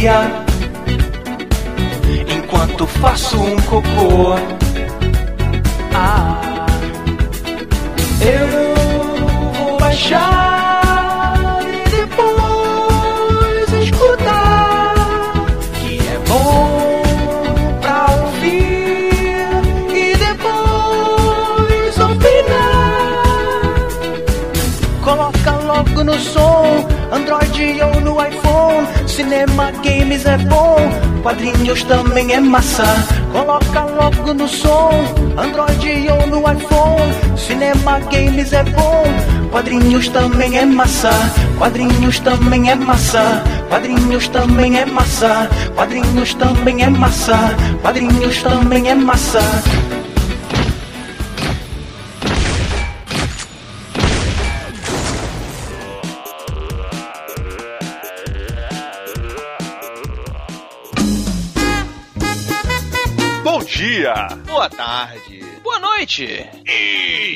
companhia. Enquanto faço um cocô, É bom, quadrinhos também é massa. Coloca logo no som, Android ou no iPhone. Cinema, games é bom, quadrinhos também é massa. Quadrinhos também é massa. Quadrinhos também é massa. Quadrinhos também é massa. Quadrinhos também é massa. Dia! Boa tarde. Boa noite.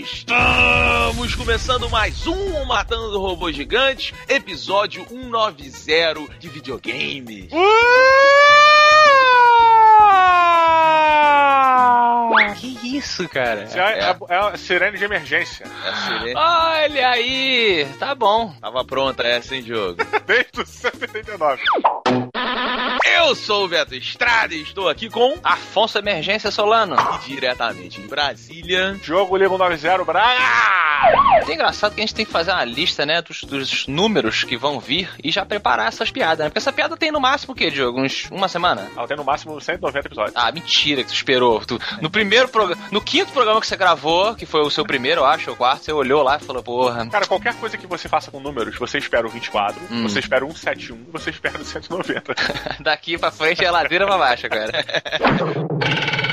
Estamos começando mais um Matando Robô Gigante, episódio 190 de videogames. Que isso, cara? Isso é, é, é a sirene de emergência. é a sirene. Olha aí, tá bom. Tava pronta essa, hein, jogo? Desde o 79. Eu sou o Beto Estrada e estou aqui com Afonso Emergência Solano. e diretamente de Brasília. Jogo Liga 90 Braga! É engraçado que a gente tem que fazer uma lista, né, dos, dos números que vão vir e já preparar essas piadas, né? Porque essa piada tem no máximo o quê, Diogo? Uns uma semana? Ela tem no máximo 190 episódios. Ah, mentira que tu esperou. Tu, no primeiro programa, no quinto programa que você gravou, que foi o seu primeiro, eu acho, ou quarto, você olhou lá e falou, porra. Cara, qualquer coisa que você faça com números, você espera o 24, Hum. você espera o 171 e você espera o 190. Daqui pra frente é ladeira pra baixo, cara.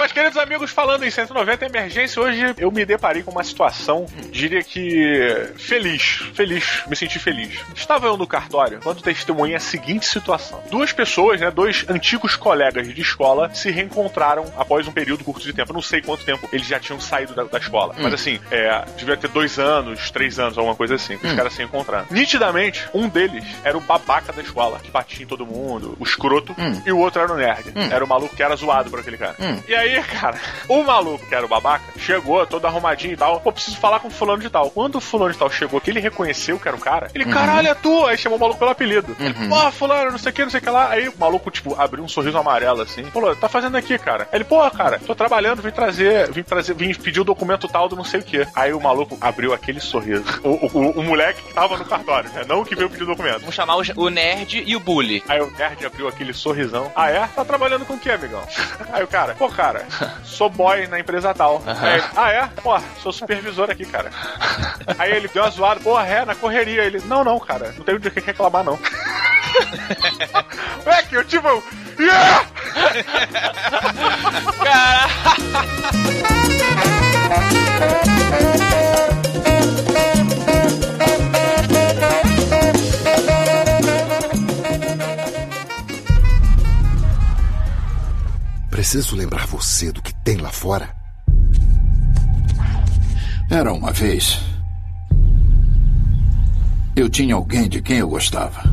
Mas, queridos amigos, falando em 190 emergência, hoje eu me deparei com uma situação, diria que feliz. Feliz, me senti feliz. Estava eu no cartório quando testemunhei a seguinte situação: duas pessoas, né, dois antigos colegas de escola, se reencontraram após um período curto de tempo. Eu não sei quanto tempo eles já tinham saído da, da escola, mas assim, é, devia ter dois anos, três anos, alguma coisa assim, que os caras se encontraram. Nitidamente, um deles era o babaca da escola, que batia em todo mundo, o escroto, Hum. e o outro era o nerd. Hum. Era o maluco que era zoado por aquele cara. Hum. E aí, cara, o maluco, que era o babaca, chegou todo arrumadinho e tal. Pô, preciso falar com o fulano de tal. Quando o fulano de tal chegou, que ele reconheceu que era o cara, ele, caralho, é tu! Aí chamou o maluco pelo apelido. Ele, Uhum. pô, fulano, não sei o que, não sei o que lá. Aí o maluco, tipo, abriu um sorriso amarelo assim. Falou, tá fazendo aqui, cara? Ele, pô, cara, tô trabalhando, vim trazer, vim trazer, vim pedir o documento tal do não sei o que. Aí o maluco abriu aquele sorriso. O, o, o- o moleque que tava no cartório, né? Não o que veio pedir o documento. Vamos chamar o, o nerd e o bully. Aí o nerd abriu aquele sorrisão. Ah, é? Tá trabalhando com o que, amigão? Aí o cara, pô, cara, sou boy na empresa tal. Aí ele, ah, é? Pô, sou supervisor aqui, cara. Aí ele deu uma zoada, pô, é, na correria. Ele, não, não, cara, não tenho de que reclamar, não. é que eu tive um. Yeah! Preciso lembrar você do que tem lá fora. Era uma vez. Eu tinha alguém de quem eu gostava.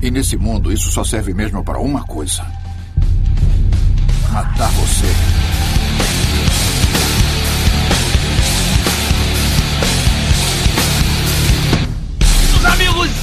E nesse mundo isso só serve mesmo para uma coisa: matar você.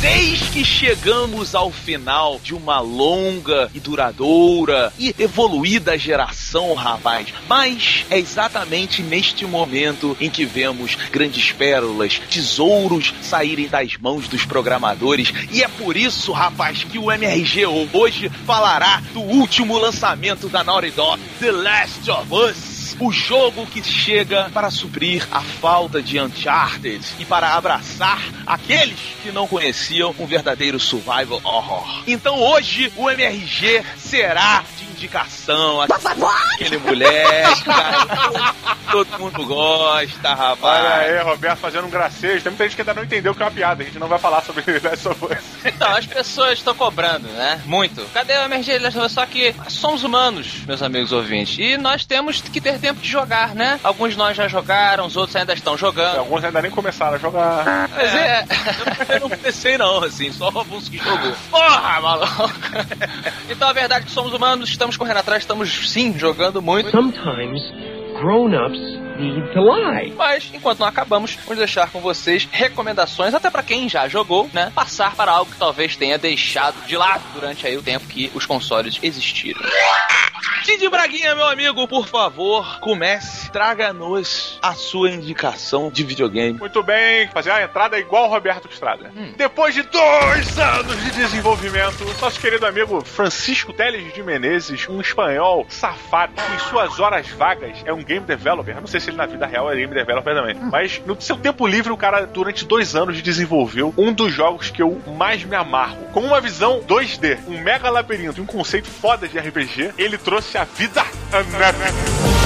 Eis que chegamos ao final de uma longa e duradoura e evoluída geração, rapaz. Mas é exatamente neste momento em que vemos grandes pérolas, tesouros saírem das mãos dos programadores. E é por isso, rapaz, que o MRG hoje falará do último lançamento da Naughty Dog, The Last of Us. O jogo que chega para suprir a falta de Uncharted e para abraçar aqueles que não conheciam um verdadeiro survival horror. Então hoje o MRG será de indicação aquele moleque, cara, todo mundo gosta, rapaz. Olha aí, Roberto fazendo um gracejo. Tem muita gente que ainda não entendeu que é uma piada. A gente não vai falar sobre Last of Us. Então, as pessoas estão cobrando, né? Muito. Cadê o MRG? Só que somos humanos, meus amigos ouvintes. E nós temos que ter tempo tempo de jogar, né? Alguns de nós já jogaram, os outros ainda estão jogando. Alguns ainda nem começaram a jogar. Mas é. Eu não comecei não, assim, só alguns que jogou. Porra, maluco! então a verdade é que somos humanos, estamos correndo atrás, estamos sim jogando muito. Sometimes grown-ups need to lie. Mas enquanto não acabamos, vamos deixar com vocês recomendações, até pra quem já jogou, né? Passar para algo que talvez tenha deixado de lado durante aí o tempo que os consoles existiram. Cid Braguinha, meu amigo, por favor, comece, traga-nos a sua indicação de videogame. Muito bem, fazer a entrada igual o Roberto Estrada. Depois de dois anos de desenvolvimento, nosso querido amigo Francisco Teles de Menezes, um espanhol safado, que em suas horas vagas é um game developer. Eu não sei se ele na vida real é game developer também. Mas no seu tempo livre, o cara, durante dois anos, desenvolveu um dos jogos que eu mais me amarro. Com uma visão 2D, um mega labirinto e um conceito foda de RPG, ele trouxe a vida Unepic.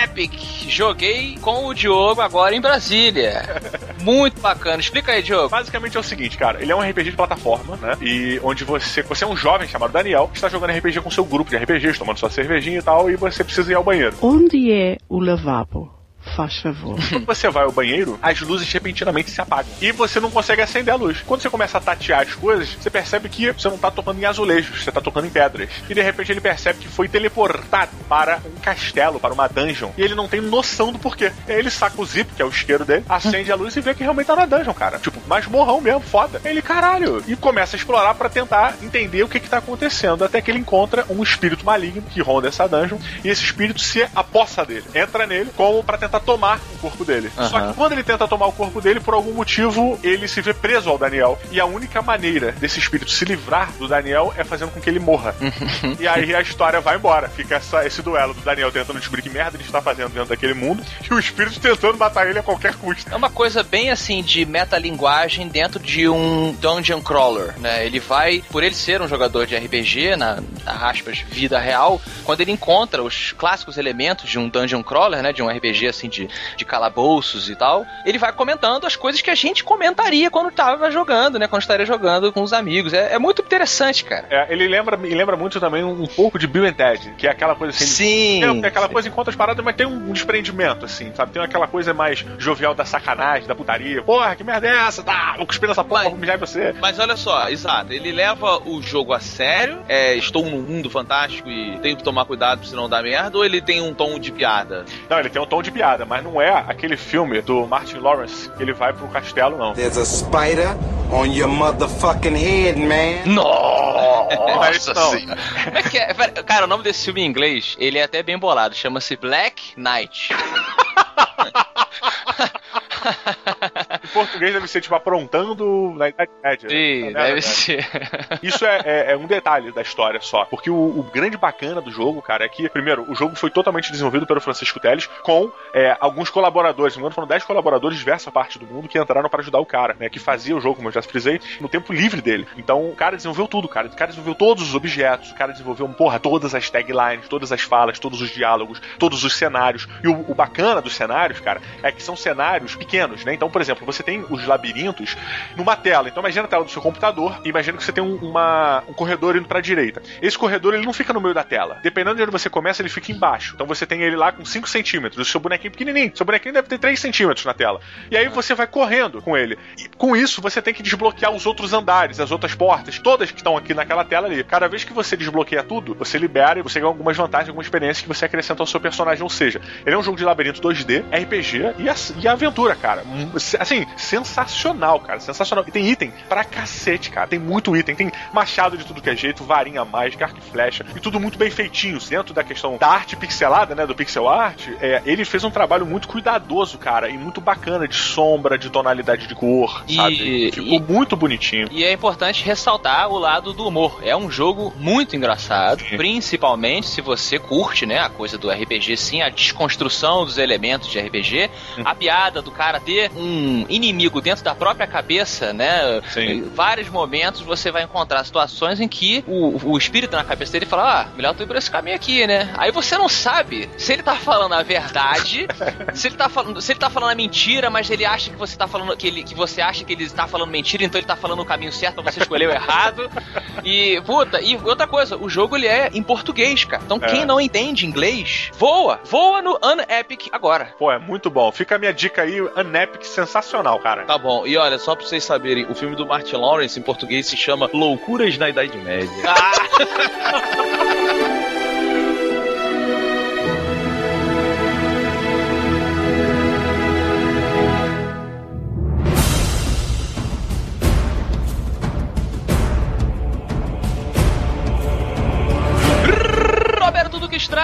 Unepic. Joguei com o Diogo agora em Brasília. Muito bacana. Explica aí, Diogo. Basicamente é o seguinte, cara, ele é um RPG de plataforma, né? E onde você, você é um jovem chamado Daniel, que está jogando RPG com seu grupo de RPGs, tomando sua cervejinha e tal, e você precisa ir ao banheiro. Onde é o lavabo? Faz favor. Quando você vai ao banheiro, as luzes repentinamente se apagam. E você não consegue acender a luz. Quando você começa a tatear as coisas, você percebe que você não tá tocando em azulejos, você tá tocando em pedras. E de repente ele percebe que foi teleportado para um castelo, para uma dungeon. E ele não tem noção do porquê. E aí ele saca o zip, que é o isqueiro dele, acende a luz e vê que realmente tá na dungeon, cara. Tipo, mas morrão mesmo, foda. Ele, caralho. E começa a explorar para tentar entender o que que tá acontecendo. Até que ele encontra um espírito maligno que ronda essa dungeon. E esse espírito se apossa dele. Entra nele como para tentar tomar o corpo dele. Aham. Só que quando ele tenta tomar o corpo dele, por algum motivo, ele se vê preso ao Daniel. E a única maneira desse espírito se livrar do Daniel é fazendo com que ele morra. e aí a história vai embora. Fica essa- esse duelo do Daniel tentando descobrir que merda ele está fazendo dentro daquele mundo e o espírito tentando matar ele a qualquer custo. É uma coisa bem assim de metalinguagem dentro de um dungeon crawler, né? Ele vai, por ele ser um jogador de RPG, na, na aspas, vida real, quando ele encontra os clássicos elementos de um dungeon crawler, né? De um RPG assim de, de calabouços e tal, ele vai comentando as coisas que a gente comentaria quando tava jogando, né? Quando estaria jogando com os amigos. É, é muito interessante, cara. É, ele lembra, me lembra muito também um, um pouco de Bill and Ted, que é aquela coisa assim. Sim. Tem, tem aquela coisa enquanto as paradas, mas tem um, um desprendimento, assim, sabe? Tem aquela coisa mais jovial da sacanagem, da putaria. Porra, que merda é essa? Tá, vou cuspir nessa porra, Mas- vou mijar em você. Mas olha só, exato, ele leva o jogo a sério, é, estou num mundo fantástico e tenho que tomar cuidado se não dar merda, ou ele tem um tom de piada? Não, ele tem um tom de piada, mas não é aquele filme do Martin Lawrence que ele vai pro castelo, não. There's a spider on your motherfucking head, man. Mas não. Como é que é? Cara, o nome desse filme em inglês, ele é até bem bolado. Chama-se Black Knight. Em português deve ser tipo aprontando na Idade Média. Sim, Não é deve ser. Isso é, é- é um detalhe da história só. Porque o, o grande bacana do jogo, cara, é que, primeiro, o jogo foi totalmente desenvolvido pelo Francisco Teles com é, alguns colaboradores. Me engano, foram 10 colaboradores de diversas partes do mundo que entraram para ajudar o cara, né? Que fazia o jogo, como eu já frisei, no tempo livre dele. Então, o cara desenvolveu tudo, cara. O cara desenvolveu todos os objetos, o cara desenvolveu, porra, todas as taglines, todas as falas, todos os diálogos, todos os cenários. E o, o bacana dos cenários, cara, é que são cenários pequenos, né? Então, por exemplo, você tem os labirintos numa tela. Então, imagina a tela do seu computador e imagina que você tem um, uma- um corredor indo pra direita. Esse corredor, ele não fica no meio da tela. Dependendo de onde você começa, ele fica embaixo. Então, você tem ele lá com 5 centímetros. O seu bonequinho pequenininho. Seu bonequinho deve ter 3 centímetros na tela. E aí você vai correndo com ele. E com isso, você tem que desbloquear os outros andares, as outras portas, todas que estão aqui naquela tela ali. Cada vez que você desbloqueia tudo, você libera e você ganha algumas vantagens, algumas experiências que você acrescenta ao seu personagem. Ou seja, ele é um jogo de labirinto 2D, RPG e, a- e aventura, cara. Hum, Assim, sensacional, cara. Sensacional. E tem item pra cacete, cara. Tem muito item. Tem machado de tudo que é jeito, varinha mágica, arco e flecha. E tudo muito bem feitinho. Dentro da questão da arte pixelada, né? Do pixel art, é, ele fez um trabalho muito cuidadoso, cara. E muito bacana de sombra, de tonalidade de cor, E- sabe? Ficou e- muito bonitinho. E é importante ressaltar o lado do humor. É um jogo muito engraçado, Sim. principalmente se você curte, né, a coisa do RPG, sim, a desconstrução dos elementos de RPG, Hum. a piada do cara ter um inimigo dentro da própria cabeça, né? Sim. Em vários momentos você vai encontrar situações em que o, o espírito na cabeça dele fala: Ah, melhor tu ir por esse caminho aqui, né? Aí você não sabe se ele tá falando a verdade, se ele tá falando, se ele tá falando a mentira, mas ele acha que você tá falando que ele que você acha que ele tá falando mentira, então ele tá falando o caminho certo, mas você escolheu errado. E puta, e outra coisa, o jogo ele é em português, cara. Então É. quem não entende inglês, voa, voa no Unepic agora. Pô, é muito bom. Fica a minha dica aí, Unepic, sensacional, cara. Tá bom, e olha, só pra vocês saberem, o filme do Martin Lawrence em português se chama Loucuras na Idade Média. Roberto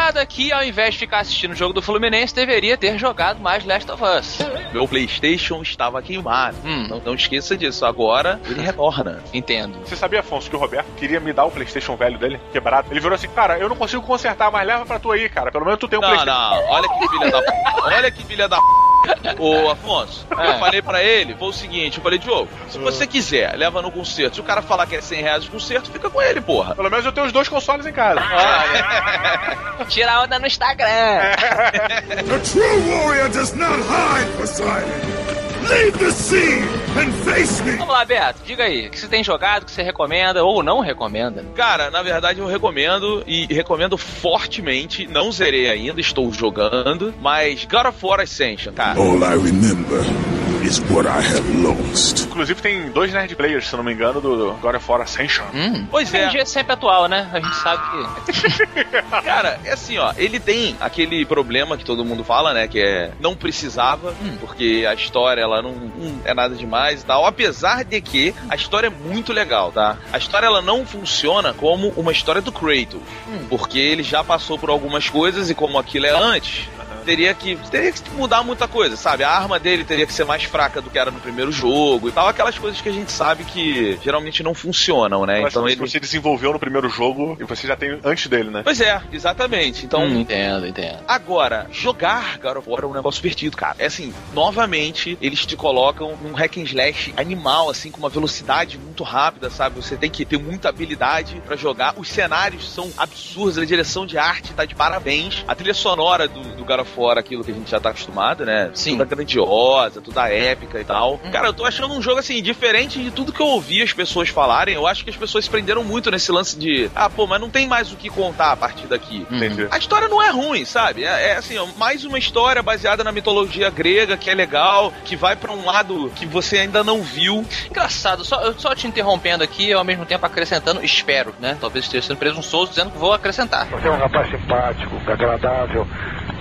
Estrada, que ao invés de ficar assistindo o jogo do Fluminense, deveria ter jogado mais Last of Us. Meu PlayStation estava queimado. Hum. Não, não esqueça disso, agora ele retorna. Entendo. Você sabia, Afonso, que o Roberto queria me dar o PlayStation velho dele, quebrado? Ele virou assim, cara, eu não consigo consertar, mas leva pra tu aí, cara. Pelo menos tu tem um Não, PlayStation. não, olha que filha da p. Olha que filha da p. Ô, Afonso, É. eu falei pra ele, foi o seguinte, eu falei, Diogo, se você quiser, leva no concerto. Se o cara falar que é 100 reais o concerto, fica com ele, porra. Pelo menos eu tenho os dois consoles em casa. Tira a onda no Instagram. A true warrior does not hide, Poseidon. Leave the sea and face me. Vamos lá, Beto, diga aí, o que você tem jogado, o que você recomenda ou não recomenda? Cara, na verdade eu recomendo e recomendo fortemente. Não zerei ainda, estou jogando, mas God of War Ascension, cara. All I remember is what I have lost. Inclusive tem dois Nerd Players, se não me engano, do God of War Ascension. Hum. Pois é. RPG é sempre atual, né? A gente sabe que. Cara, é assim, ó, ele tem aquele problema que todo mundo fala, né, que é não precisava, porque a história ela não, não é nada demais e tal, apesar de que a história é muito legal, tá? A história ela não funciona como uma história do Kratos, porque ele já passou por algumas coisas e como aquilo é antes, teria que teria que mudar muita coisa, sabe? A arma dele teria que ser mais fraca do que era no primeiro jogo e tal, aquelas coisas que a gente sabe que geralmente não funcionam, né? Mas Então que ele você desenvolveu no primeiro jogo e você já tem antes dele, né? Pois é, exatamente. Então, Hum, entendo, entendo. Agora, jogar God of War é um negócio divertido, cara. É assim, novamente, eles te colocam num hack and slash animal, assim, com uma velocidade muito rápida, sabe? Você tem que ter muita habilidade pra jogar. Os cenários são absurdos, a direção de arte tá de parabéns. A trilha sonora do, do God of War, aquilo que a gente já tá acostumado, né? Sim. Toda grandiosa, toda épica e tal. Cara, eu tô achando um jogo, assim, diferente de tudo que eu ouvi as pessoas falarem. Eu acho que as pessoas se prenderam muito nesse lance de, ah, pô, mas não tem mais o que contar a partir daqui. Entendi. A história não é ruim, sabe? É, é assim, ó, mais uma história baseada na mitologia grega que é legal, que vai pra um lado que você ainda não viu. Engraçado, só, eu só te interrompendo aqui e ao mesmo tempo acrescentando, espero, né? Talvez esteja sendo preso um Souza dizendo que vou acrescentar. Você é um rapaz simpático, agradável,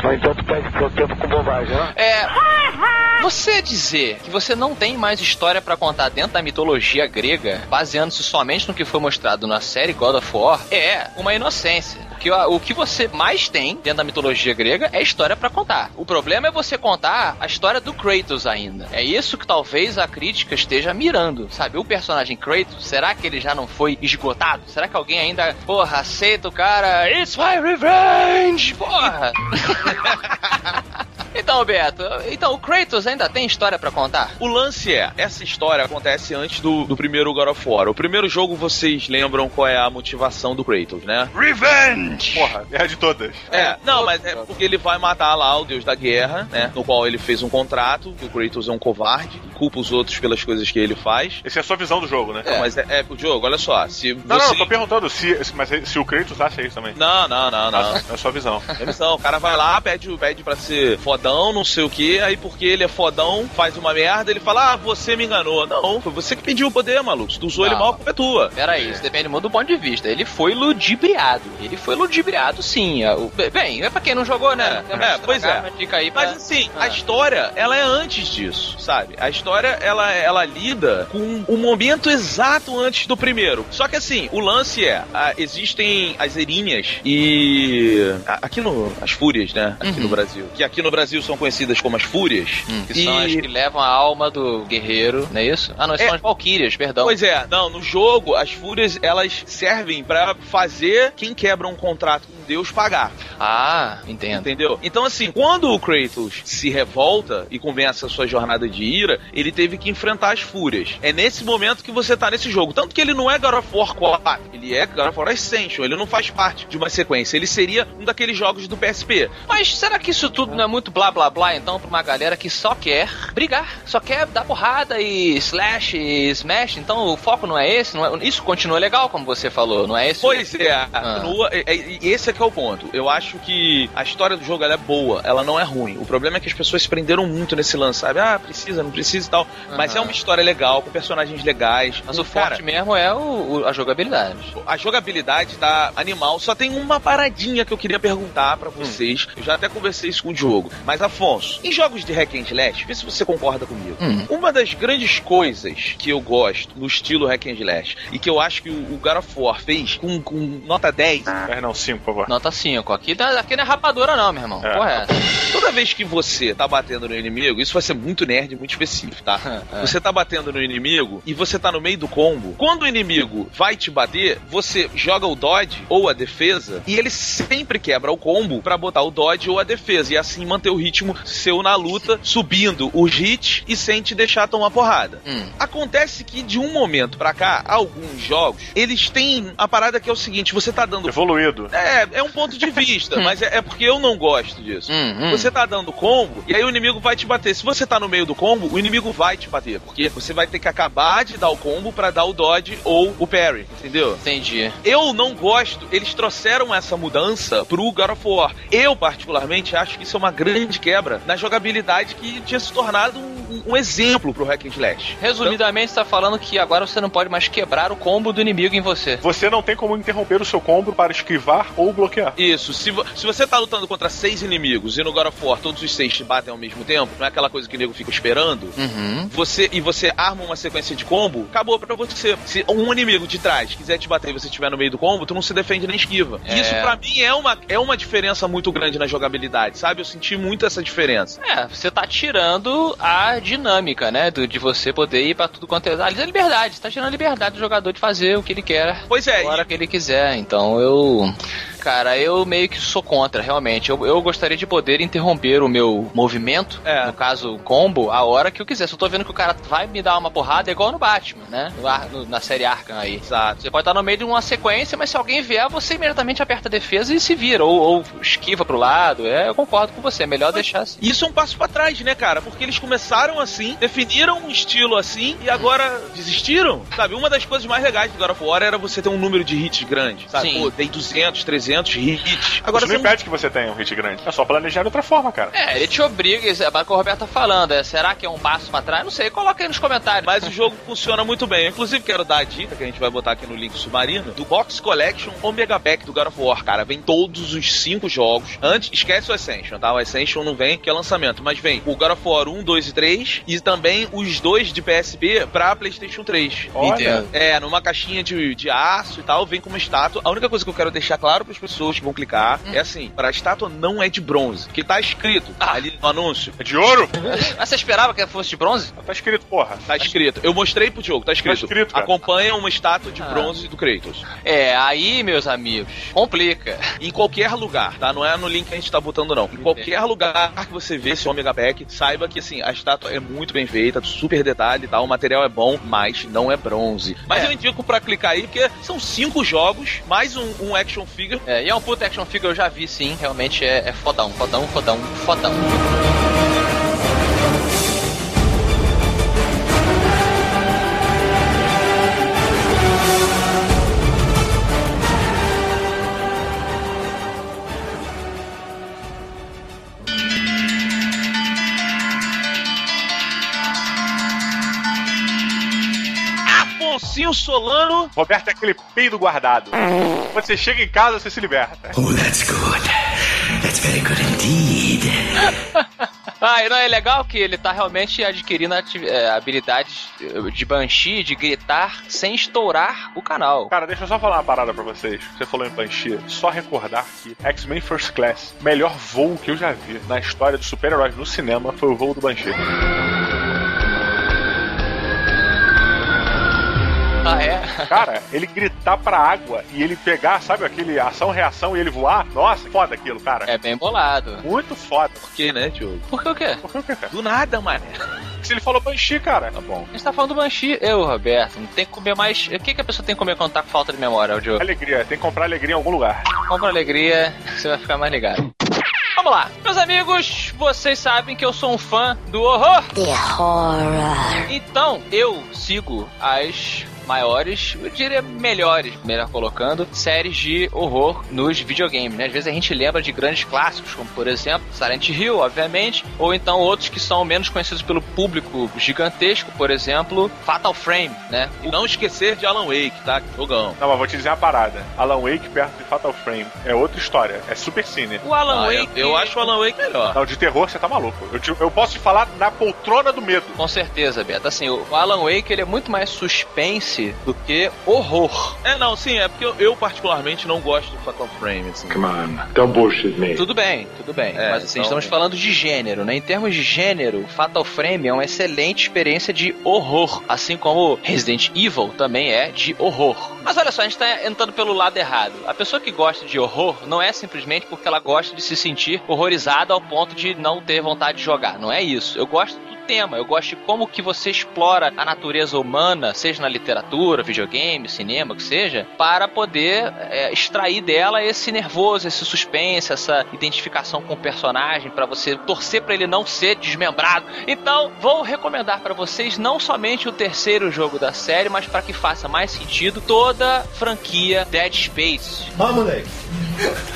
no entanto perde seu tempo com bobagem, né? É. Você dizer que você não tem mais história pra contar dentro da mitologia grega, baseando-se somente no que foi mostrado na série God of War, é uma inocência. Porque o que você mais tem dentro da mitologia grega é história pra contar. O problema é você contar a história do Kratos ainda. É isso que talvez a crítica esteja mirando, sabe? O personagem Kratos, será que ele já não foi esgotado? Será que alguém ainda, porra, aceita o cara? It's my revenge! Porra! Então, Beto, então o Kratos ainda tem história pra contar? O lance é, essa história acontece antes do, do primeiro God of War. O primeiro jogo, vocês lembram qual é a motivação do Kratos, né? Revenge! Porra, é a de todas. É, não, mas é porque ele vai matar lá o deus da guerra, né? No qual ele fez um contrato, que o Kratos é um covarde, e culpa os outros pelas coisas que ele faz. Essa é a sua visão do jogo, né? Não, mas é, é o jogo, olha só, se Não, você... não, tô perguntando se, mas se o Kratos acha isso também. Não, não, não, não. É a sua visão. É missão. O cara vai lá, pede, pede pra ser fodão, não sei o que, aí porque ele é fodão, faz uma merda, ele fala, ah, você me enganou. Não, foi você que pediu o poder, maluco. Se tu usou ele Não. mal, a culpa é tua. Peraí, isso depende muito do ponto de vista. Ele foi ludibriado. Ele foi ludibriado, sim. É, Bem, é pra quem não jogou, né? É, é, pois é. Uma dica aí pra... Mas assim, Ah. a história, ela é antes disso, sabe? A história, ela, ela lida com o momento exato antes do primeiro. Só que assim, o lance é, ah, existem as erinhas e... a- Aqui no... As fúrias, né? Aqui no Brasil. Que aqui no Brasil são conhecidas como as fúrias. Hum, que são as que levam a alma do guerreiro, não é isso? Ah, não, são É. as Valkyrias, perdão. Pois é, não, no jogo as fúrias elas servem pra fazer quem quebra um contrato com Deus pagar. Ah, entendo. Entendeu? Então, assim, quando o Kratos se revolta e começa a sua jornada de ira, ele teve que enfrentar as fúrias. É nesse momento que você tá nesse jogo. Tanto que ele não é God of War 4, ele é God of War Ascension, ele não faz parte de uma sequência. Ele seria um daqueles jogos do PSP. Mas será que isso tudo não é muito blá blá blá, então, pra uma galera que só quer brigar, só quer dar porrada e slash e smash? Então o foco não é esse? Não é- isso continua legal, como você falou, não é esse? Pois é, Ah. continua- é- é- e esse é que é o ponto. Eu acho que a história do jogo ela é boa, ela não é ruim. O problema é que as pessoas se prenderam muito nesse lance, sabe? Ah, precisa, não precisa e tal. Mas Aham. é uma história legal, com personagens legais. Mas o forte cara, mesmo é o, o- a jogabilidade. a jogabilidade tá animal. Só tem uma paradinha que eu queria perguntar pra vocês. Eu já até conversei isso com o Diogo. Mas, Afonso, em jogos de hack and slash, vê se você concorda comigo. Hum. Uma das grandes coisas que eu gosto no estilo hack and slash e que eu acho que o, o God of War fez com, com nota 10, É, não, 5, por favor. Nota 5. Aqui, aqui não é rapadura não, meu irmão. É. Correto. Toda vez que você tá batendo no inimigo, isso vai ser muito nerd e muito específico, tá? É. Você tá batendo no inimigo e você tá no meio do combo. Quando o inimigo vai te bater, você joga o dodge ou a defesa e ele sempre quebra o combo pra botar o dodge ou a defesa e assim manter o ritmo seu na luta, subindo os hits e sem te deixar tomar porrada. Hum. Acontece que de um momento pra cá, alguns jogos, eles têm a parada que é o seguinte, você tá dando Evoluído. é, é um ponto de vista, mas é, é porque eu não gosto disso. Hum, hum. Você tá dando combo e aí o inimigo vai te bater. Se você tá no meio do combo, o inimigo vai te bater. Porque você vai ter que acabar de dar o combo pra dar o dodge ou o parry, entendeu? Entendi. Eu não gosto, eles trouxeram essa mudança pro God of War. Eu, particularmente, acho que isso é uma grande quebra na jogabilidade que tinha se tornado um, um exemplo pro Hack and Slash. Resumidamente, você tá falando que agora você não pode mais quebrar o combo do inimigo em você. Você não tem como interromper o seu combo para esquivar ou bloquear. Isso, se, vo- se você tá lutando contra seis inimigos e no God of War todos os seis te batem ao mesmo tempo, não é aquela coisa que o nego fica esperando, Uhum. você e você arma uma sequência de combo, acabou pra você. Se um inimigo de trás quiser te bater e você estiver no meio do combo, tu não se defende nem esquiva. É. Isso pra mim é uma, é uma diferença muito grande na jogabilidade, sabe? Eu senti muito essa diferença. É, você tá tirando a dinâmica, né? Do, de você poder ir pra tudo quanto é. Ali é liberdade, você tá tirando a liberdade do jogador de fazer o que ele quer. Pois é, a hora que ele quiser. Então eu. Cara, eu meio que sou contra, realmente. Eu, eu gostaria de poder interromper o meu movimento, É. no caso, combo, a hora que eu quiser. Se eu tô vendo que o cara vai me dar uma porrada, é igual no Batman, né? No no- na série Arkham aí. Exato. Você pode estar no meio de uma sequência, mas se alguém vier, você imediatamente aperta a defesa e se vira, ou, ou esquiva pro lado. É, eu concordo com você, é melhor deixar assim. Isso é um passo pra trás, né, cara? Porque eles começaram assim, definiram um estilo assim e agora desistiram. Sabe, uma das coisas mais legais do God of War era você ter um número de hits grande, sabe? Sim. Pô, dei 200, 300 hits. Agora Agora Isso não impede que você tenha um hit grande. É só planejar de outra forma, cara. É, ele te obriga, é o que o Roberto tá falando. É, será que é um passo pra trás? Não sei, coloca aí nos comentários. Mas o jogo funciona muito bem. Inclusive, quero dar a dica que a gente vai botar aqui no link submarino do Box Collection Omega Pack do God of War, cara. Vem todos os cinco jogos. Antes, esquece o Ascension, tá? O Ascension não vem, que é lançamento, mas vem o God of War 1, 2 e 3 e também os dois de PSP pra PlayStation 3. Olha. É, numa caixinha de, de aço e tal, vem com uma estátua. A única coisa que eu quero deixar claro para as pessoas que vão clicar é assim: para a estátua não é de bronze, que tá escrito ali no anúncio. É de ouro? Mas você esperava que fosse de bronze? Tá escrito, porra. Tá escrito. Eu mostrei pro jogo, tá escrito. Tá escrito, cara. Acompanha uma estátua de Ah. bronze do Kratos. É, aí, meus amigos, complica. Em qualquer lugar, tá? Não é no link que a gente tá botando, não. Em qualquer lugar que você vê esse Omega Pack, saiba que assim, a estátua é muito bem feita, super detalhe e tal, o material é bom, mas não é bronze. Mas É. eu indico pra clicar aí, porque são cinco jogos, mais um, um action figure. É, e é um puta action figure, eu já vi sim, realmente é, é fodão, fodão, fodão, fodão. Afonsinho Solano. Roberto é aquele peido guardado. Quando você chega em casa, você se liberta. Oh, that's good. That's very good indeed. Ah, e não é legal que ele tá realmente adquirindo é, habilidades eh, de Banshee, de gritar sem estourar o canal. Cara, deixa eu só falar uma parada pra vocês. Você falou em Banshee. Só recordar que X-Men First Class, melhor voo que eu já vi na história dos super-heróis no cinema foi o voo do Banshee. Ah, é? Cara, ele gritar pra água e ele pegar, sabe, aquele ação-reação e ele voar. Nossa, foda aquilo, cara. É bem bolado. Muito foda. Por quê, né, Diogo? Por que o quê? Por que o quê, cara? Do nada, mané. Se ele falou Banshee, cara. Tá bom. A gente tá falando do Banshee. Eu, Roberto, não tem que comer mais. O que, que a pessoa tem que comer quando tá com falta de memória, Diogo? Alegria, tem que comprar alegria em algum lugar. Compra alegria, você vai ficar mais ligado. Vamos lá, meus amigos, vocês sabem que eu sou um fã do horror. Horror. Então, eu sigo as maiores, eu diria melhores, melhor colocando, séries de horror nos videogames, né? Às vezes a gente lembra de grandes clássicos, como por exemplo Silent Hill, obviamente, ou então outros que são menos conhecidos pelo público gigantesco, por exemplo, Fatal Frame, né? E não esquecer de Alan Wake, tá? Jogão. Não, mas vou te dizer uma parada. Alan Wake perto de Fatal Frame é outra história. É super cine. O Alan Ah, Wake... eu, eu acho o Alan Wake melhor. Não, de terror você tá maluco. Eu, te- eu posso te falar na poltrona do medo. Com certeza, Beto. Assim, o Alan Wake ele é muito mais suspense do que horror. É, não, sim, é porque eu, eu particularmente não gosto do Fatal Frame, assim. Come on, don't bullshit me. Tudo bem, tudo bem. É, Mas assim, então- estamos falando de gênero, né? Em termos de gênero, Fatal Frame é uma excelente experiência de horror. Assim como Resident Evil também é de horror. Mas olha só, a gente tá entrando pelo lado errado. A pessoa que gosta de horror não é simplesmente porque ela gosta de se sentir horrorizada ao ponto de não ter vontade de jogar. Não é isso. Eu gosto do tema, eu gosto de como que você explora a natureza humana, seja na literatura, videogame, cinema, que seja, para poder é, extrair dela esse nervoso, esse suspense, essa identificação com o personagem, para você torcer para ele não ser desmembrado. Então, vou recomendar para vocês não somente o terceiro jogo da série, mas para que faça mais sentido toda a franquia Dead Space. Ó, moleque.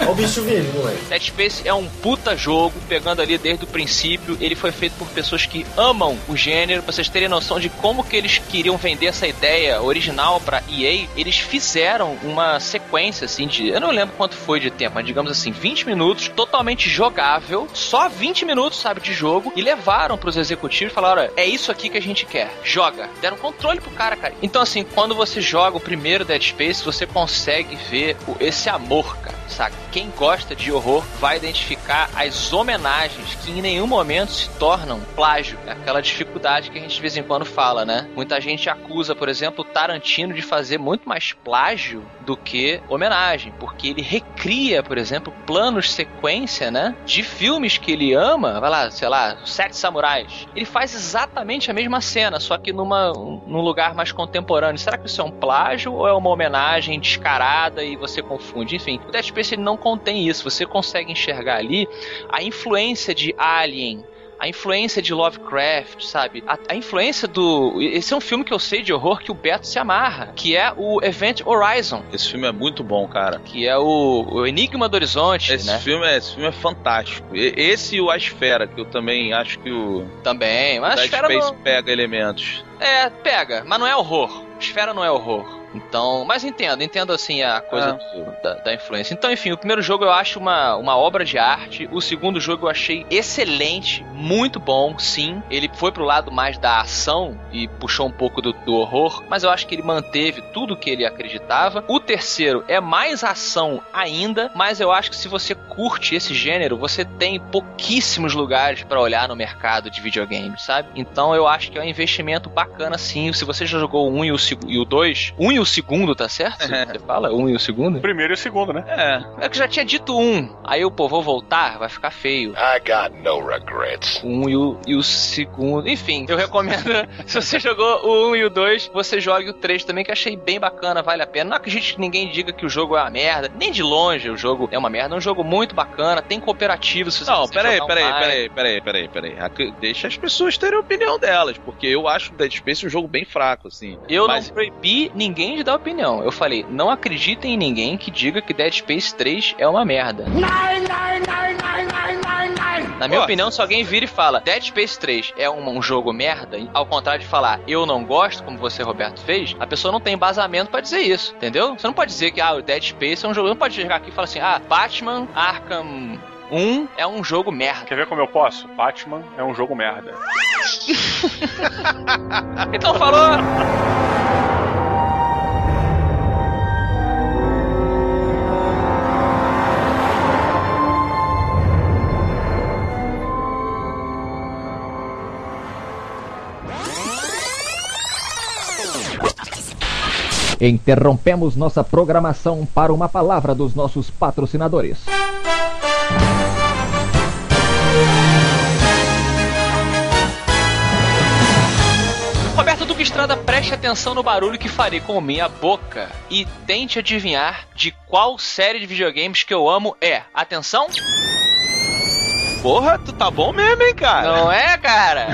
Ó o bicho vindo, moleque. Dead Space é um puta jogo, pegando ali desde o princípio. Ele foi feito por pessoas que amam o gênero, pra vocês terem noção de como que eles queriam vender essa ideia original pra EA. Eles fizeram uma sequência assim de, eu não lembro quanto foi de tempo, mas digamos assim, 20 minutos, totalmente jogável, só 20 minutos, sabe, de jogo, e levaram pros executivos e falaram: "Olha, é isso aqui que a gente quer. Joga". Deram controle pro cara, cara. Então assim, quando você joga o primeiro Dead Space, você consegue ver esse amor, cara saca? Quem gosta de horror vai identificar as homenagens que em nenhum momento se tornam plágio. É aquela dificuldade que a gente de vez em quando fala, né? Muita gente acusa, por exemplo, Tarantino de fazer muito mais plágio do que homenagem, porque ele recria, por exemplo, planos sequência, né? De filmes que ele ama, vai lá, sei lá, Sete Samurais. Ele faz exatamente a mesma cena, só que numa, num lugar mais contemporâneo. Será que isso é um plágio ou é uma homenagem descarada e você confunde? Enfim, o Dead Space ele não contém isso. Você consegue enxergar ali a influência de Alien, a influência de Lovecraft, sabe? A, a influência do. Esse é um filme que eu sei de horror que o Beto se amarra, que é o Event Horizon. Esse filme é muito bom, cara. Que é o, o Enigma do Horizonte, Esse, né? filme é, esse filme é fantástico. E- Esse e o A Esfera, que eu também acho que o Também, mas a Dead esfera Space não... pega elementos. É, pega, mas não é horror. Esfera não é horror. Então, mas entendo, entendo assim a coisa do- da, da influência. Então, enfim, o primeiro jogo eu acho uma, uma obra de arte. O segundo jogo eu achei excelente, muito bom, sim. Ele foi pro lado mais da ação e puxou um pouco do, do horror, mas eu acho que ele manteve tudo que ele acreditava. O terceiro é mais ação ainda, mas eu acho que se você curte esse gênero, você tem pouquíssimos lugares pra olhar no mercado de videogames, sabe? Então eu acho que é um investimento bacana sim. Se você já jogou o 1 e o, seg- e o 2, 1 e o segundo, tá certo? Você fala? 1 e o segundo? Primeiro e o segundo, né? É. É que já tinha dito um. Aí eu, pô, vou voltar, vai ficar feio. I got no regrets. Um e o, e o segundo. Enfim, eu recomendo. se você jogou o 1 e o 2, você jogue o 3 também, que achei bem bacana, vale a pena. Não acredite que ninguém diga que o jogo é uma merda. Nem de longe o jogo é uma merda. É um jogo muito bacana, tem cooperativo. Se você Não, peraí, jogar peraí, online. peraí, peraí, peraí, peraí. Aqui- Deixa as pessoas terem a opinião delas, porque eu acho o Dead Space um jogo bem fraco, assim. Eu Mas não proibi ninguém de dar opinião. Eu falei, não acreditem em ninguém que diga que Dead Space 3 é uma merda. Na minha opinião, se alguém vira e fala Dead Space 3 é um, um jogo merda, ao contrário de falar eu não gosto, como você, Roberto, fez, a pessoa não tem embasamento pra dizer isso, entendeu? Você não pode dizer que ah, o Dead Space é um jogo. Não pode chegar aqui e falar assim, ah, Batman Arkham 1 é um jogo merda. Quer ver como eu posso? Batman é um jogo merda. Então falou! Interrompemos nossa programação para uma palavra dos nossos patrocinadores. Roberto Duque Estrada, preste atenção no barulho que farei com minha boca e tente adivinhar de qual série de videogames que eu amo é. Atenção! Porra, tu tá bom mesmo, hein, cara? Não é, cara?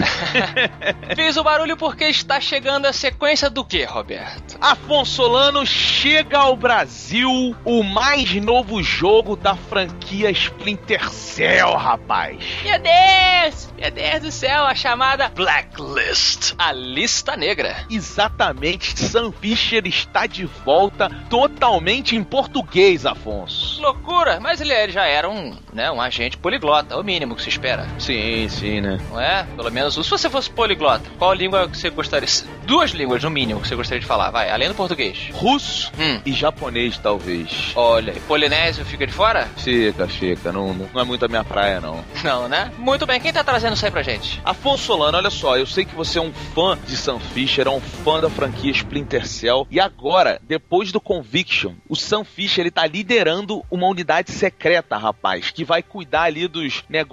Fiz o barulho porque está chegando a sequência do que, Roberto? Afonso Solano chega ao Brasil o mais novo jogo da franquia Splinter Cell, rapaz. Meu Deus! Meu Deus do céu, a chamada Blacklist. A lista negra. Exatamente, Sam Fisher está de volta totalmente em português, Afonso. Loucura, mas ele, já era um, né, um agente poliglota, o mínimo que se espera. Sim, sim, né? Não é? Pelo menos, se você fosse poliglota, qual língua que você gostaria? Duas línguas, no mínimo, que você gostaria de falar, vai, além do português. Russo Hum. e japonês, talvez. Olha, e polinésio fica de fora? Fica, fica. Não, não é muito a minha praia, não. Não, né? Muito bem, quem tá trazendo isso aí pra gente? Afonso Solano, olha só, eu sei que você é um fã de Sam Fisher, é um fã da franquia Splinter Cell, e agora, depois do Conviction, o Sam Fisher ele tá liderando uma unidade secreta, rapaz, que vai cuidar ali dos negócios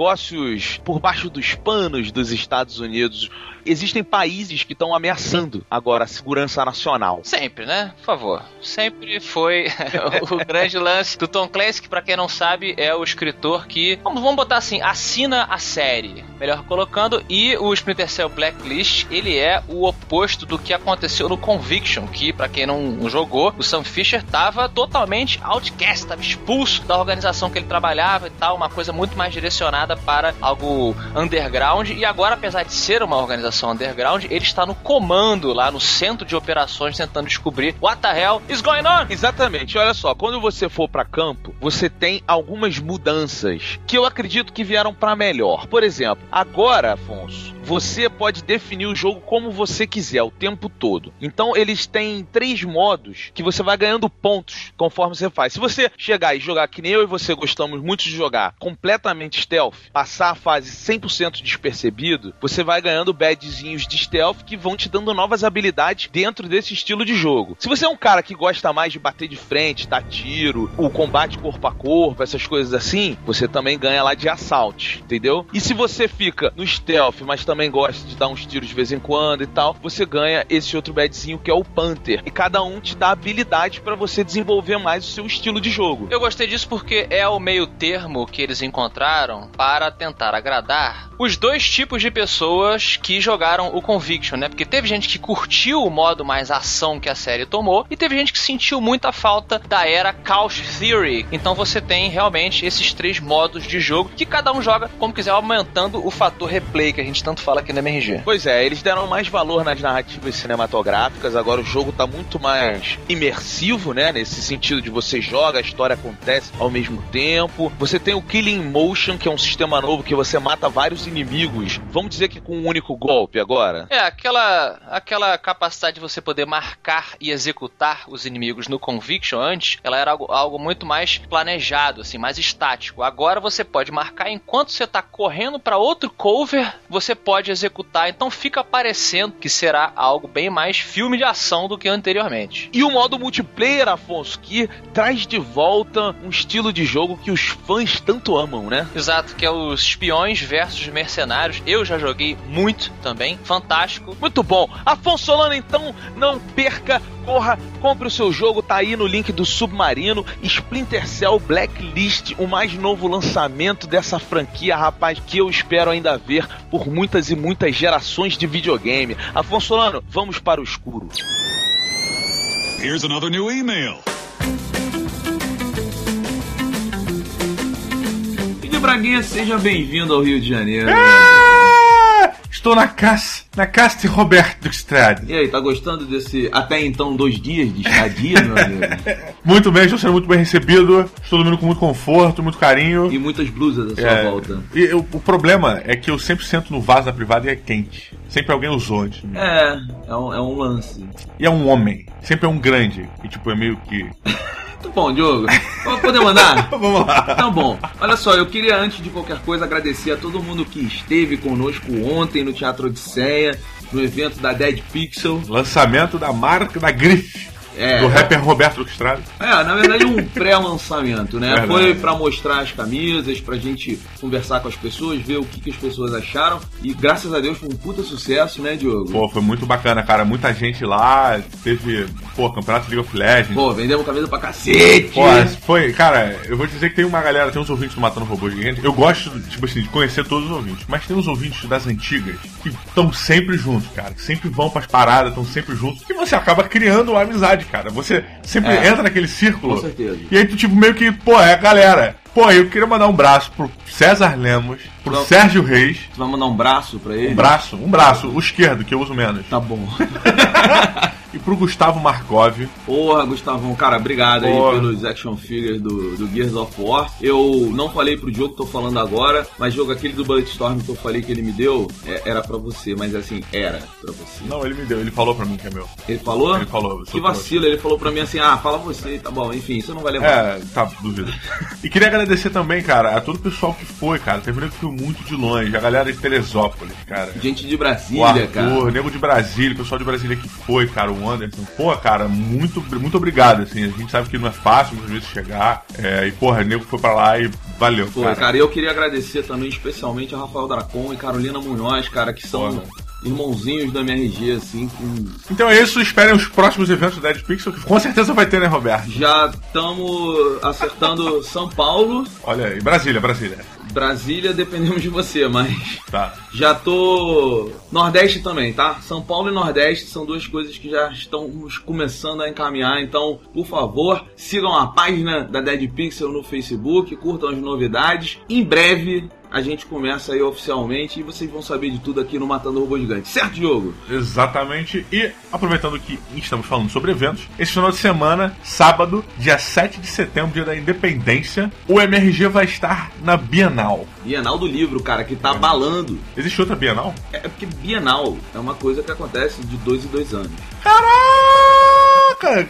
por baixo dos panos dos Estados Unidos. Existem países que estão ameaçando agora a segurança nacional. Sempre, né? Por favor. Sempre foi o grande lance do Tom Clancy, que pra quem não sabe é o escritor que, vamos, botar assim, assina a série, melhor colocando, e o Splinter Cell Blacklist, ele é o oposto do que aconteceu no Conviction, que pra quem não jogou, o Sam Fisher tava totalmente outcast, tava expulso da organização que ele trabalhava e tal, uma coisa muito mais direcionada para algo underground, e agora, apesar de ser uma organização underground, ele está no comando lá no centro de operações tentando descobrir what the hell is going on. Exatamente, olha só, quando você for pra campo, você tem algumas mudanças que eu acredito que vieram pra melhor. Por exemplo, agora, Afonso, você pode definir o jogo como você quiser o tempo todo. Então eles têm três modos que você vai ganhando pontos conforme você faz. Se você chegar e jogar que nem eu e você gostamos muito de jogar completamente stealth, passar a fase 100% despercebido, você vai ganhando badzinhos de stealth que vão te dando novas habilidades dentro desse estilo de jogo. Se você é um cara que gosta mais de bater de frente, dar tiro, o combate corpo a corpo, essas coisas assim, você também ganha lá de assalto, entendeu? E se você fica no stealth, mas também gosta de dar uns tiros de vez em quando e tal, você ganha esse outro badzinho que é o Panther. E cada um te dá habilidade para você desenvolver mais o seu estilo de jogo. Eu gostei disso porque é o meio termo que eles encontraram para tentar agradar os dois tipos de pessoas que jogaram o Conviction, né? Porque teve gente que curtiu o modo mais ação que a série tomou e teve gente que sentiu muita falta da era Couch Theory. Então você tem realmente esses três modos de jogo que cada um joga como quiser, aumentando o fator replay que a gente tanto fala aqui no MRG. Pois é, eles deram mais valor nas narrativas cinematográficas, agora o jogo tá muito mais imersivo, né? Nesse sentido de você joga, a história acontece ao mesmo tempo. Você tem o Killing Motion, que é um sistema novo que você mata vários inimigos. Vamos dizer que com um único golpe agora. É, aquela, aquela capacidade de você poder marcar e executar os inimigos no Conviction antes, ela era algo, algo muito mais planejado, assim, mais estático. Agora você pode marcar enquanto você tá correndo para outro cover, você pode executar. Então fica parecendo que será algo bem mais filme de ação do que anteriormente. E o modo multiplayer, Afonso, que traz de volta um estilo de jogo que os fãs tanto amam, né? Exato, que é os espiões versus mercenários. Eu já joguei muito também, fantástico. Muito bom. Afonso Solano, então, não perca, corra, compre o seu jogo, tá aí no link do Submarino, Splinter Cell Blacklist, o mais novo lançamento dessa franquia, rapaz, que eu espero ainda ver por muitas e muitas gerações de videogame. Afonso Solano, vamos para o escuro. Here's another new email. Filho Braguinha, seja bem-vindo ao Rio de Janeiro. Ah, estou na casa, na casa de Roberto Estrade. E aí, tá gostando desse até então dois dias de estadia, meu amigo? Muito bem, estou sendo muito bem recebido. Estou dormindo com muito conforto, muito carinho. E muitas blusas à sua É, volta. E eu- o problema é que eu sempre sento no vaso da privada e é quente. Sempre alguém usou antes. É, é um, é um lance. E é um homem. Sempre é um grande. E tipo, é meio que. Muito bom, Diogo. Vamos poder mandar? Vamos lá. Então, bom. Olha só, eu queria, antes de qualquer coisa, agradecer a todo mundo que esteve conosco ontem no Teatro Odisseia, no evento da Dead Pixel. Lançamento da marca da grife. É, do é- rapper Roberto Duque Estrada. É, na verdade um pré-lançamento, né? Verdade. Foi pra mostrar as camisas, pra gente conversar com as pessoas, ver o que, que as pessoas acharam. E graças a Deus foi um puta sucesso, né, Diogo? Pô, foi muito bacana, cara. Muita gente lá. Teve, pô, campeonato League of Legends. Pô, vendemos camisa pra cacete! Pô, foi, cara, eu vou dizer que tem uma galera, tem uns ouvintes do Matando Robôs Gigantes. Eu gosto, tipo assim, de conhecer todos os ouvintes, mas tem uns ouvintes das antigas que estão sempre juntos, cara, que sempre vão pras paradas, estão sempre juntos, e você acaba criando uma amizade, cara. Você sempre É. entra naquele círculo. Com certeza. E aí tu, tipo, meio que, pô, é a galera. Pô, eu queria mandar um braço pro César Lemos, pro. Sérgio Reis. Tu vai mandar um braço pra ele? Um braço, um braço, o esquerdo, que eu uso menos. Tá bom. e pro Gustavo Markov. Porra, Gustavão, cara, obrigado Porra. aí pelos action figures do, do Gears of War. Eu não falei pro jogo, tô falando agora, mas jogo aquele do Bulletstorm que eu falei que ele me deu, é, era pra você, mas assim, era pra você. Não, ele me deu, ele falou pra mim que é meu. Ele falou? Ele falou. Que vacilo, ele falou pra mim assim, ah, fala você, tá bom, enfim, você não vai levar. É, tá, duvido. E queria agradecer também, cara, a todo o pessoal que foi, cara. Teve nego que foi muito de longe, a galera de Teresópolis, cara. Gente de O Brasília, Arthur, cara. nego de Brasília, o pessoal de Brasília que foi, cara, o Anderson. Pô, cara, muito, muito obrigado, assim. A gente sabe que não é fácil muitas vezes chegar. É, e, porra, nego foi pra lá e valeu, Pô, cara. cara, eu queria agradecer também especialmente a Rafael Dracon e Carolina Munhoz, cara, que são irmãozinhos do MRG, assim, Então é isso, esperem os próximos eventos do Dead Pixel, que com certeza vai ter, né, Roberto? Já estamos acertando São Paulo. Olha aí, Brasília, Brasília. Brasília, dependemos de você, mas. Tá. Já tô. Nordeste também, tá? São Paulo e Nordeste são duas coisas que já estamos começando a encaminhar. Então, por favor, sigam a página da Dead Pixel no Facebook, curtam as novidades. Em breve a gente começa aí oficialmente e vocês vão saber de tudo aqui no Matando Robô Gigante. Certo, Diogo? Exatamente. E aproveitando que estamos falando sobre eventos, esse final de semana, sábado, dia 7 de setembro, dia da Independência, o MRG vai estar na Bienal. Bienal do livro, cara, que tá balando. Existe outra Bienal? É porque Bienal é uma coisa que acontece de dois em dois anos. Caraca!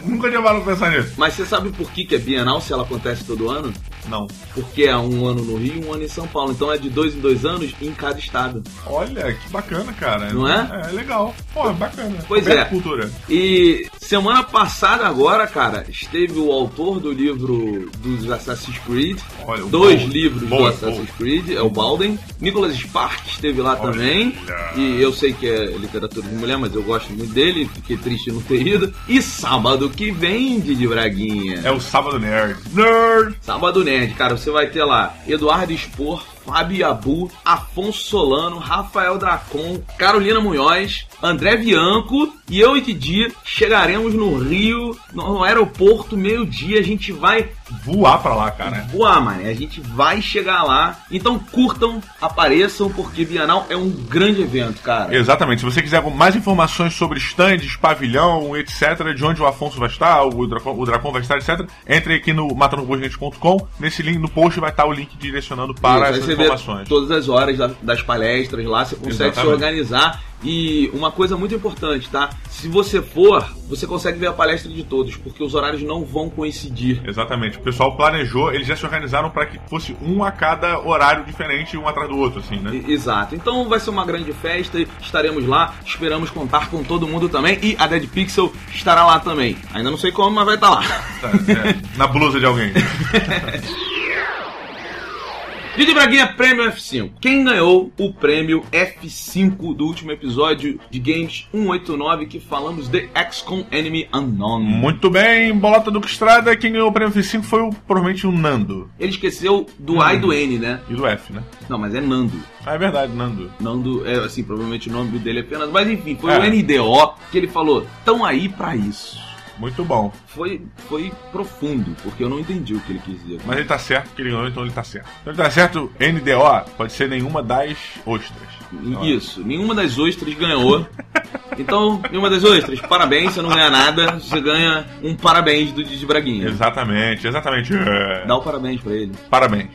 Nunca tinha parado pra pensar nisso. Mas você sabe por que, que é Bienal se ela acontece todo ano? Não. Porque é um ano no Rio e um ano em São Paulo. Então é de dois em dois anos em cada estado. Olha, que bacana, cara. Não é? É, legal. Pô, bacana. Pois Coberta é. Cultura. E semana passada agora, cara, esteve o autor do livro dos Assassin's Creed. Olha, o dois Bal- livros do Assassin's Creed, é o Balden. Nicholas Spark esteve lá também. E eu sei que é literatura de mulher, mas eu gosto muito dele. Fiquei triste de não ter ido. E sábado que vem, Didi Braguinha. É o Sábado Nerd. Nerd! Sábado Nerd, cara, você vai ter lá Eduardo Expor, Fábio Abu, Afonso Solano, Rafael Dracon, Carolina Munhoz, André Bianco e eu e Didi chegaremos no Rio, no aeroporto, meio-dia. A gente vai Voar pra lá, cara. voar, mano. A gente vai chegar lá. Então curtam, apareçam, porque Bienal é um grande evento, cara. Exatamente. Se você quiser mais informações sobre stands, pavilhão, etc., de onde o Afonso vai estar, o Dracon, o Dracon vai estar, etc., entre aqui no matanobogigante.com. Nesse link no post vai estar o link direcionando para Isso, essas vê informações. todas as horas da- das palestras lá, você consegue se Exatamente. organizar. E uma coisa muito importante, tá? Se você for, você consegue ver a palestra de todos, porque os horários não vão coincidir. Exatamente. O pessoal planejou, eles já se organizaram para que fosse um a cada horário diferente, um atrás do outro, assim, né? Exato. Então vai ser uma grande festa e estaremos lá. Esperamos contar com todo mundo também. E a Dead Pixel estará lá também. Ainda não sei como, mas vai estar lá. Tá, na blusa de alguém. Didi Braguinha Prêmio F5. Quem ganhou o prêmio F5 do último episódio de Games 189 que falamos de XCOM Enemy Unknown? Muito bem, Bolota do Estrada, quem ganhou o prêmio F5 foi o, provavelmente o Nando. Ele esqueceu do A e do N, né? E do F, né? Não, mas é Nando. Ah, é verdade, Nando. Nando, é assim, provavelmente o nome dele é apenas. Mas enfim, foi É. o NDO que ele falou: tão aí pra isso. Muito bom. Foi, foi profundo, porque eu não entendi o que ele quis dizer. Mas ele tá certo, porque ele ganhou, então ele tá certo. Então ele tá certo, NDO pode ser nenhuma das ostras. Isso, nenhuma das ostras ganhou. Então, nenhuma das ostras, parabéns, você não ganha nada, você ganha um parabéns do Didi Braguinha. Exatamente, exatamente. Dá o parabéns pra ele. Parabéns.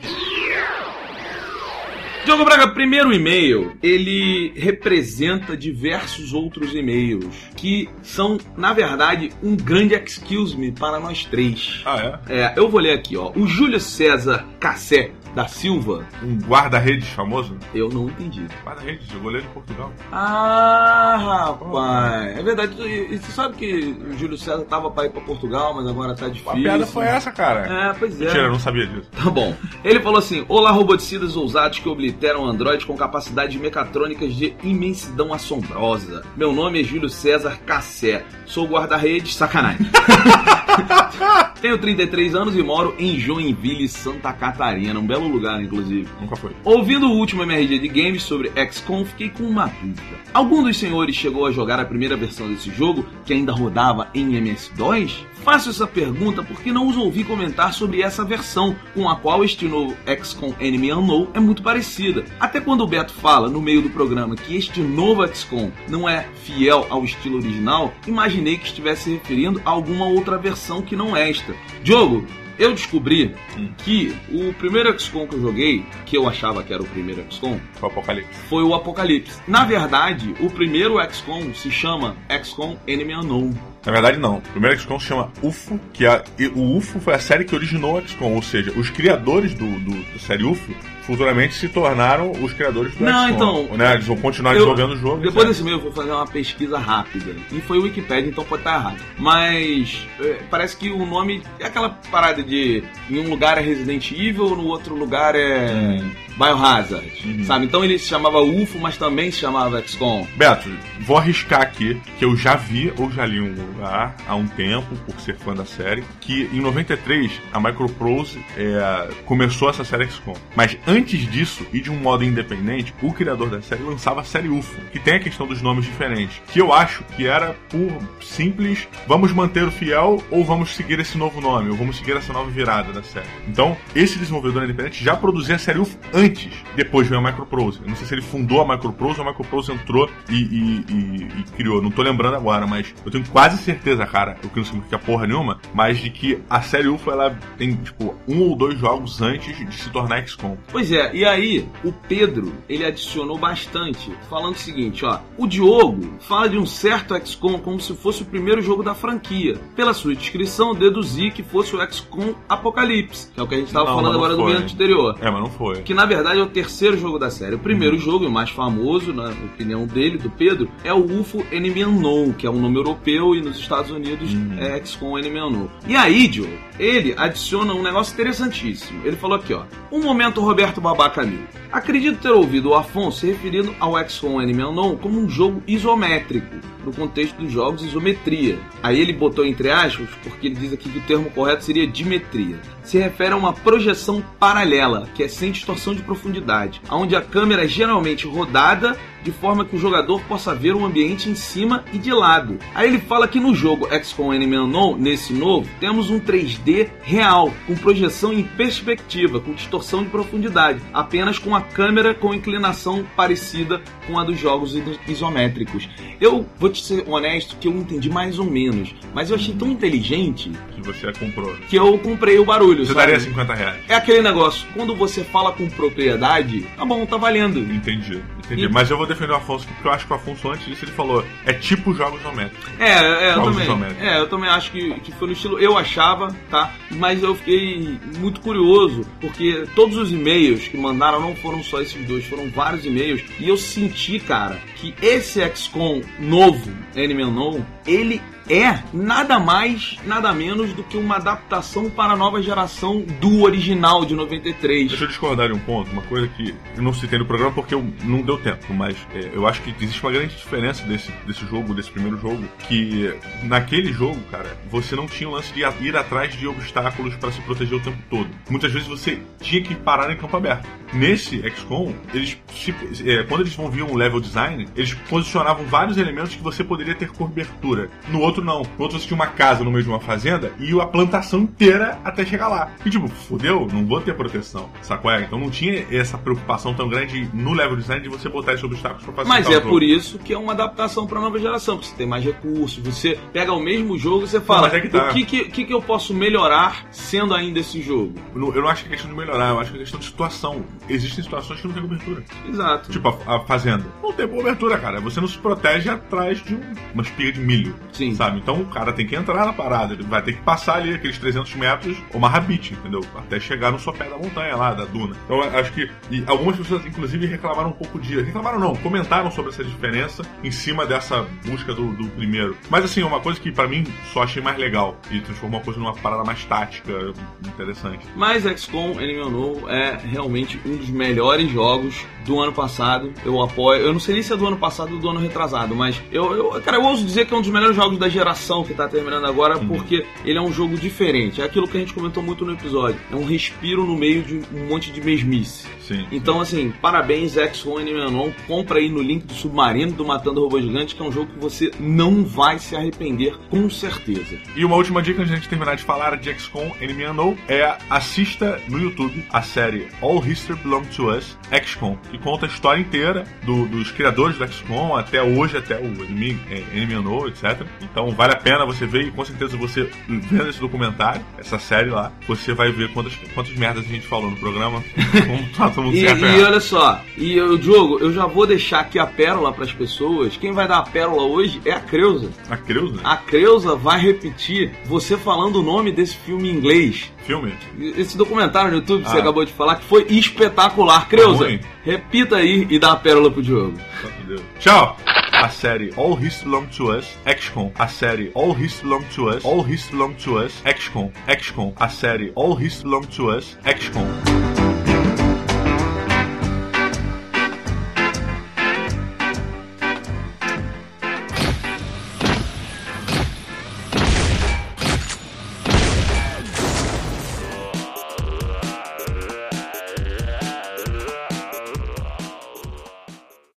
Diogo Braga, primeiro e-mail, ele representa diversos outros e-mails que são, na verdade, um grande excuse me para nós três. Ah, é? É, eu vou ler aqui, ó. O Júlio César Cassé da Silva. Um guarda-redes famoso? Eu não entendi. Guarda-redes, eu goleiro de Portugal. Ah, rapaz. É verdade. E você sabe que o Júlio César tava pra ir pra Portugal, mas agora tá difícil. A piada foi essa, cara. É, pois é. Mentira, eu não sabia disso. Tá bom. Ele falou assim: Olá, roboticidas ousados que obliteram Android com capacidades mecatrônicas de imensidão assombrosa. Meu nome é Júlio César Cassé. Sou guarda-redes. Sacanagem. Tenho 33 anos e moro em Joinville, Santa Catarina. Um belo lugar, inclusive. Nunca foi. Ouvindo o último MRG de games sobre XCOM, fiquei com uma dúvida. Algum dos senhores chegou a jogar a primeira versão desse jogo, que ainda rodava em MS-DOS? Faço essa pergunta porque não os ouvi comentar sobre essa versão, com a qual este novo XCOM Enemy Unknown é muito parecida. Até quando o Beto fala no meio do programa que este novo XCOM não é fiel ao estilo original, imaginei que estivesse se referindo a alguma outra versão que não esta. Diogo, eu descobri que o primeiro XCOM que eu joguei, que eu achava que era o primeiro XCOM, Foi o Apocalipse. foi o Apocalipse. Na verdade, o primeiro XCOM se chama XCOM Enemy Unknown. Na verdade, não. O primeiro XCOM se chama UFO, que a, e o UFO foi a série que originou o XCOM, ou seja, os criadores do, do, da série UFO futuramente se tornaram os criadores do Não, XCOM. então, Né? Eles vão continuar Eu- desenvolvendo o jogo. Depois desse meio eu vou fazer uma pesquisa rápida. E foi o Wikipedia, então pode estar errado. Mas é, parece que o nome é aquela parada de em um lugar é Resident Evil, no outro lugar é Biohazard. Uhum. Sabe? Então ele se chamava UFO, mas também se chamava XCOM. Beto, vou arriscar aqui que eu já vi ou já li um lugar há um tempo, por ser fã da série, que em 93 a Microprose é, começou essa série XCOM. Mas antes disso, e de um modo independente, o criador da série lançava a série UFO, que tem a questão dos nomes diferentes, que eu acho que era por simples, vamos manter o fiel ou vamos seguir esse novo nome, ou vamos seguir essa nova virada da série. Então, esse desenvolvedor independente já produzia a série UFO antes, depois veio a Microprose. Eu não sei se ele fundou a Microprose ou a Microprose entrou e, e- e- e criou. Não tô lembrando agora, mas eu tenho quase certeza, cara, o que não significa porra nenhuma, mas de que a série UFO ela tem, tipo, um ou dois jogos antes de se tornar XCOM. Pois é, e aí o Pedro, ele adicionou bastante, falando o seguinte, ó, o Diogo fala de um certo XCOM como se fosse o primeiro jogo da franquia. Pela sua descrição, deduzi que fosse o XCOM Apocalipse, que é o que a gente estava Não, falando agora foi. minuto anterior. É, mas não foi. Que na verdade é o terceiro jogo da série. O primeiro jogo, e o mais famoso, na opinião dele, do Pedro, é o UFO Enemy Unknown, que é um nome europeu e nos Estados Unidos é XCOM Enemy Unknown. E aí, Diogo, ele adiciona um negócio interessantíssimo. Ele falou aqui, ó. Um momento, Roberto Babaca Mil. Acredito ter ouvido o Afonso se referindo ao XCOM Enemy Unknown como um jogo isométrico, no contexto dos jogos isometria. Aí ele botou entre aspas, porque ele diz aqui que o termo correto seria dimetria. Se refere a uma projeção paralela, que é sem distorção de profundidade, onde a câmera é geralmente rodada de forma que o jogador possa ver o ambiente em cima e de lado. Aí ele fala que no jogo XCOM Enemy Unknown, nesse novo, temos um 3D real, com projeção em perspectiva, com distorção de profundidade, apenas com a câmera com inclinação parecida com a dos jogos iso- isométricos. Eu vou te ser honesto que eu entendi mais ou menos, mas eu achei tão inteligente Que você comprou. que eu comprei o barulho. Você sabe? daria 50 reais. É aquele negócio, quando você fala com propriedade, tá bom, tá valendo. Entendi, entendi. E- Mas eu vou defender o Afonso, porque eu acho que o Afonso, antes disso, ele falou: é tipo jogos isométricos. É, é, eu Jogos também. isométricos. É, eu também acho que, que foi no estilo. Eu achava, tá? Mas eu fiquei muito curioso, porque todos os e-mails que mandaram não foram só esses dois, foram vários e-mails. E eu senti, cara, que esse XCOM novo, Enemy Unknown, ele é nada mais, nada menos do que uma adaptação para a nova geração do original de 93. Deixa eu discordar de um ponto, uma coisa que eu não citei no programa porque eu, não deu tempo, mas é, eu acho que existe uma grande diferença desse, desse jogo, desse primeiro jogo, que naquele jogo, cara, você não tinha o lance de ir atrás de obstáculos para se proteger o tempo todo. Muitas vezes você tinha que parar em campo aberto. Nesse XCOM, eles é, quando eles vão vir um level design, eles posicionavam vários elementos que você poderia ter cobertura. No outro não. No outro você tinha uma casa no meio de uma fazenda e a plantação inteira até chegar lá. E tipo, fodeu, não vou ter proteção. Sacou? É? Então não tinha essa preocupação tão grande no level design de você botar esses obstáculos pra facilitar Mas o é por isso que é uma adaptação para nova geração, porque você tem mais recursos, você pega o mesmo jogo e você fala, mas é que tá. o que, que, que eu posso melhorar sendo ainda esse jogo? Eu não, eu não acho que é questão de melhorar, eu acho que é questão de situação. existem situações que não tem cobertura. Exato. Tipo, a, a fazenda. Não tem cobertura, cara. Você não se protege atrás de um, uma espiga de milho. Sim. Sabe? Então o cara tem que entrar na parada. Ele vai ter que passar ali aqueles 300 metros ou uma rabite, entendeu? Até chegar no sopé da montanha lá, da duna. Então acho que. Algumas pessoas, inclusive, reclamaram um pouco de. Reclamaram não, comentaram sobre essa diferença em cima dessa busca do, do primeiro. Mas assim, uma coisa que pra mim só achei mais legal e transformou a coisa numa parada mais tática, interessante. Mas XCOM Enemy Unknown é realmente um dos melhores jogos do ano passado. Eu apoio. Eu não sei nem se é do ano passado ou do ano retrasado, mas eu, eu, cara, eu ouso dizer que é um dos melhores jogos da geração que tá terminando agora, Uhum. porque ele é um jogo diferente. É aquilo que a gente comentou muito no episódio. É um respiro no meio de um monte de mesmice. Sim. Então, assim, parabéns, XCOM Enemy Unknown. Compra aí no link do Submarino do Matando Robô Gigante, que é um jogo que você não vai se arrepender, com certeza. E uma última dica antes de a gente terminar de falar de XCOM Unknown é assista no YouTube a série All History Belong to Us XCOM, que conta a história inteira do- dos criadores do XCOM até hoje, até o Enemy, é, etc. Então vale a pena você ver e com certeza você vendo esse documentário, essa série lá, você vai ver quantas, quantas merdas a gente falou no programa, como tá mundo E, e olha só, e eu, Diogo, eu já vou deixar aqui a pérola para as pessoas. Quem vai dar a pérola hoje é a Creuza. A Creuza? A Creuza vai repetir você falando o nome desse filme em inglês. Filme? Esse documentário no YouTube que você Ah. acabou de falar, que foi espetacular. Creuza, ruim? repita aí e dá a pérola pro Diogo. Tchau! A série All History Belong to Us, XCOM. A série All History Belong to Us, All History Belong to Us, XCOM. XCOM. A série All History Belong to Us, XCOM.